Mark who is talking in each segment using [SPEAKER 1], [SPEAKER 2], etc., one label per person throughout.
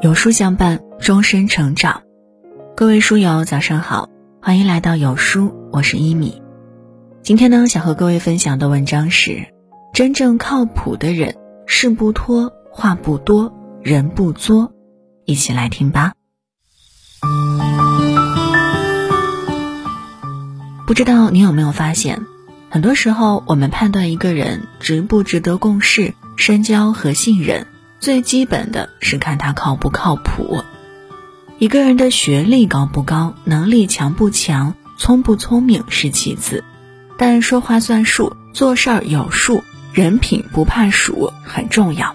[SPEAKER 1] 有书相伴，终身成长。各位书友，早上好，欢迎来到有书，我是一米。今天呢，想和各位分享的文章是：真正靠谱的人，事不拖，话不多，人不作。一起来听吧。不知道你有没有发现，很多时候我们判断一个人值不值得共事、深交和信任。最基本的是看他靠不靠谱。一个人的学历高不高，能力强不强，聪不聪明是其次，但说话算数，做事儿有数，人品不怕数很重要。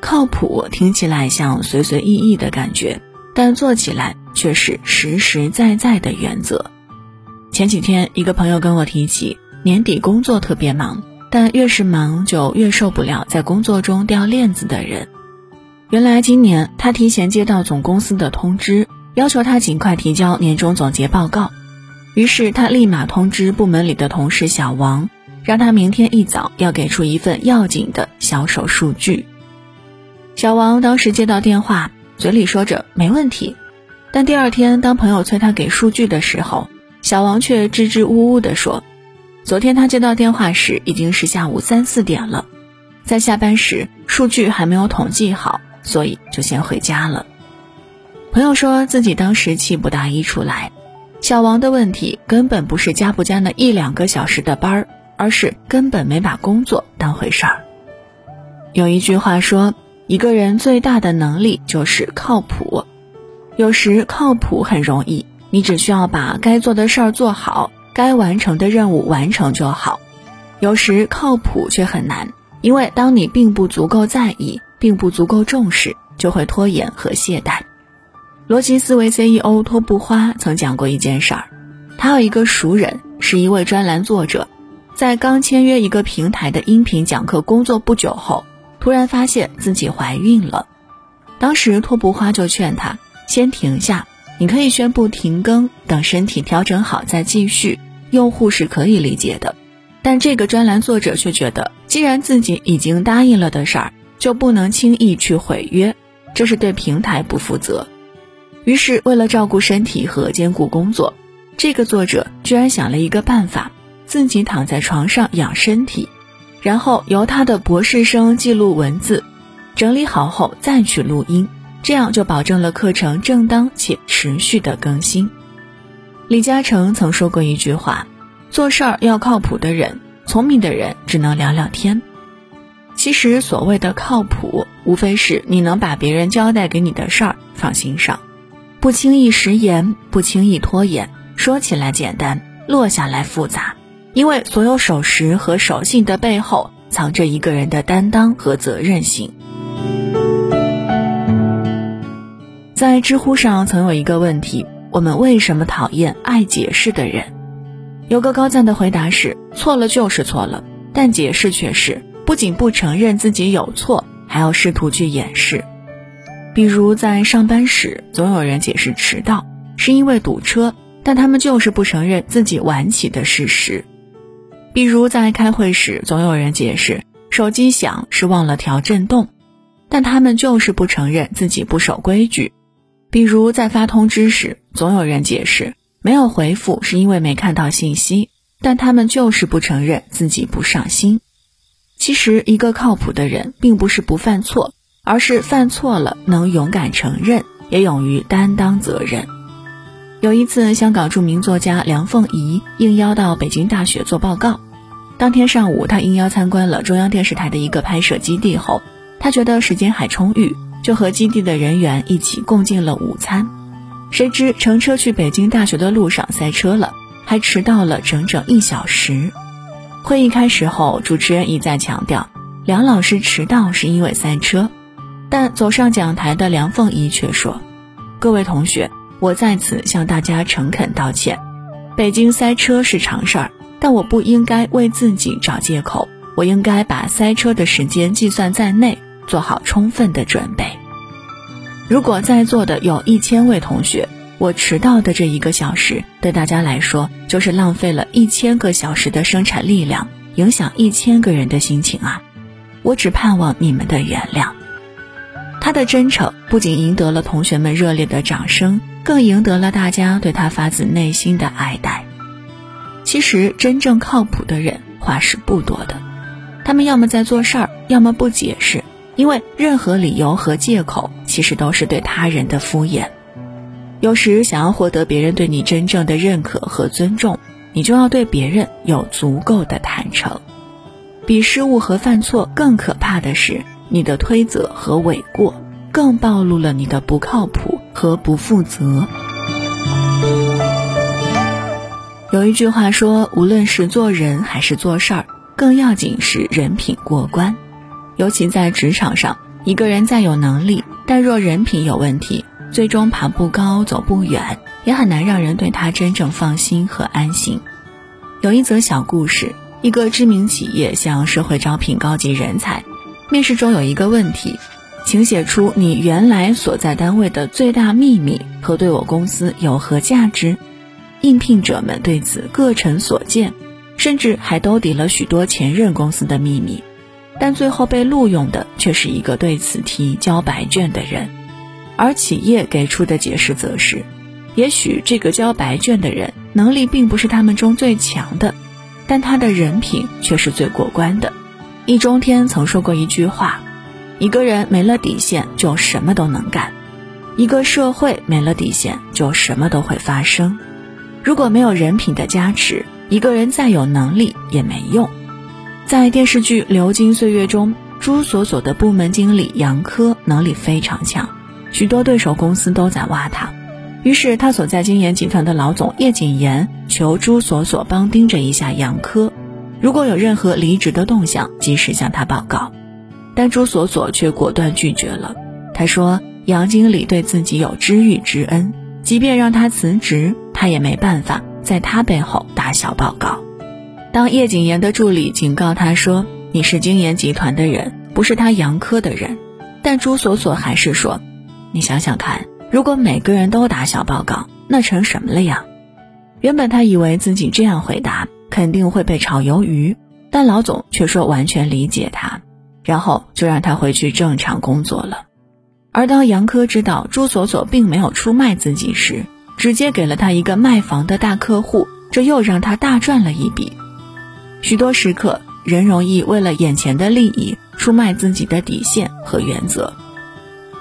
[SPEAKER 1] 靠谱听起来像随随意意的感觉，但做起来却是实实在在的原则。前几天，一个朋友跟我提起，年底工作特别忙。但越是忙，就越受不了在工作中掉链子的人。原来今年他提前接到总公司的通知，要求他尽快提交年终总结报告。于是他立马通知部门里的同事小王，让他明天一早要给出一份要紧的销售数据。小王当时接到电话，嘴里说着没问题，但第二天当朋友催他给数据的时候，小王却支支吾吾地说。昨天他接到电话时已经是下午三四点了，在下班时数据还没有统计好，所以就先回家了。朋友说自己当时气不打一处来，小王的问题根本不是加不加那一两个小时的班儿，而是根本没把工作当回事儿。有一句话说，一个人最大的能力就是靠谱。有时靠谱很容易，你只需要把该做的事儿做好。该完成的任务完成就好，有时靠谱却很难，因为当你并不足够在意，并不足够重视，就会拖延和懈怠。逻辑思维 CEO 托布花曾讲过一件事儿，他有一个熟人是一位专栏作者，在刚签约一个平台的音频讲课工作不久后，突然发现自己怀孕了。当时托布花就劝他先停下。你可以宣布停更，等身体调整好再继续。用户是可以理解的，但这个专栏作者却觉得，既然自己已经答应了的事儿，就不能轻易去毁约，这是对平台不负责。于是，为了照顾身体和兼顾工作，这个作者居然想了一个办法，自己躺在床上养身体，然后由他的博士生记录文字，整理好后再去录音。这样就保证了课程正当且持续的更新。李嘉诚曾说过一句话：“做事儿要靠谱的人，聪明的人只能聊聊天。”其实所谓的靠谱，无非是你能把别人交代给你的事儿放心上，不轻易食言，不轻易拖延。说起来简单，落下来复杂，因为所有守时和守信的背后，藏着一个人的担当和责任心。在知乎上曾有一个问题：我们为什么讨厌爱解释的人？有个高赞的回答是：错了就是错了，但解释却是不仅不承认自己有错，还要试图去掩饰。比如在上班时，总有人解释迟到是因为堵车，但他们就是不承认自己晚起的事实；比如在开会时，总有人解释手机响是忘了调震动，但他们就是不承认自己不守规矩。比如在发通知时，总有人解释没有回复是因为没看到信息，但他们就是不承认自己不上心。其实，一个靠谱的人并不是不犯错，而是犯错了能勇敢承认，也勇于担当责任。有一次，香港著名作家梁凤仪应邀到北京大学做报告，当天上午，他应邀参观了中央电视台的一个拍摄基地后，他觉得时间还充裕。就和基地的人员一起共进了午餐，谁知乘车去北京大学的路上塞车了，还迟到了整整一小时。会议开始后，主持人一再强调梁老师迟到是因为塞车，但走上讲台的梁凤仪却说：“各位同学，我在此向大家诚恳道歉。北京塞车是常事儿，但我不应该为自己找借口，我应该把塞车的时间计算在内。”做好充分的准备。如果在座的有一千位同学，我迟到的这一个小时对大家来说就是浪费了一千个小时的生产力量，影响一千个人的心情啊！我只盼望你们的原谅。他的真诚不仅赢得了同学们热烈的掌声，更赢得了大家对他发自内心的爱戴。其实，真正靠谱的人话是不多的，他们要么在做事儿，要么不解释，因为任何理由和借口其实都是对他人的敷衍。有时，想要获得别人对你真正的认可和尊重，你就要对别人有足够的坦诚。比失误和犯错更可怕的是。你的推责和诿过，更暴露了你的不靠谱和不负责。有一句话说，无论是做人还是做事儿，更要紧是人品过关。尤其在职场上，一个人再有能力，但若人品有问题，最终爬不高、走不远，也很难让人对他真正放心和安心。有一则小故事：一个知名企业向社会招聘高级人才。面试中有一个问题，请写出你原来所在单位的最大秘密和对我公司有何价值。应聘者们对此各陈所见，甚至还兜底了许多前任公司的秘密，但最后被录用的却是一个对此题交白卷的人。而企业给出的解释则是，也许这个交白卷的人能力并不是他们中最强的，但他的人品却是最过关的。易中天曾说过一句话：“一个人没了底线，就什么都能干；一个社会没了底线，就什么都会发生。如果没有人品的加持，一个人再有能力也没用。”在电视剧《流金岁月》中，朱锁锁的部门经理杨科能力非常强，许多对手公司都在挖他。于是，他所在金研集团的老总叶谨言求朱锁锁帮盯着一下杨科。如果有任何离职的动向，及时向他报告。但朱锁锁却果断拒绝了。他说：“杨经理对自己有知遇之恩，即便让他辞职，他也没办法在他背后打小报告。”当叶谨言的助理警告他说：“你是金研集团的人，不是他杨科的人。”但朱锁锁还是说：“你想想看，如果每个人都打小报告，那成什么了呀？”原本他以为自己这样回答。肯定会被炒鱿鱼，但老总却说完全理解他，然后就让他回去正常工作了。而当杨科知道朱锁锁并没有出卖自己时，直接给了他一个卖房的大客户，这又让他大赚了一笔。许多时刻，人容易为了眼前的利益出卖自己的底线和原则。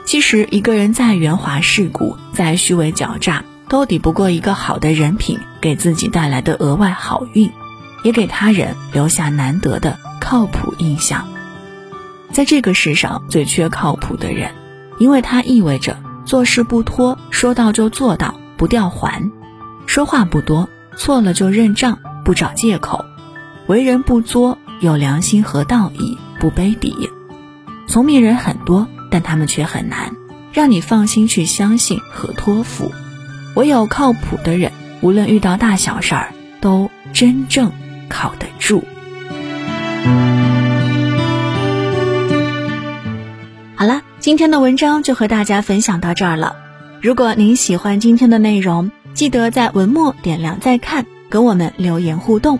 [SPEAKER 1] 其实，一个人再圆滑世故，再虚伪狡诈，都抵不过一个好的人品给自己带来的额外好运。也给他人留下难得的靠谱印象。在这个世上最缺靠谱的人，因为他意味着做事不拖，说到就做到，不掉环；说话不多，错了就认账，不找借口；为人不作，有良心和道义，不卑鄙。聪明人很多，但他们却很难让你放心去相信和托付。唯有靠谱的人，无论遇到大小事儿，都真正。靠得住。好了，今天的文章就和大家分享到这儿了。如果您喜欢今天的内容，记得在文末点亮再看，跟我们留言互动。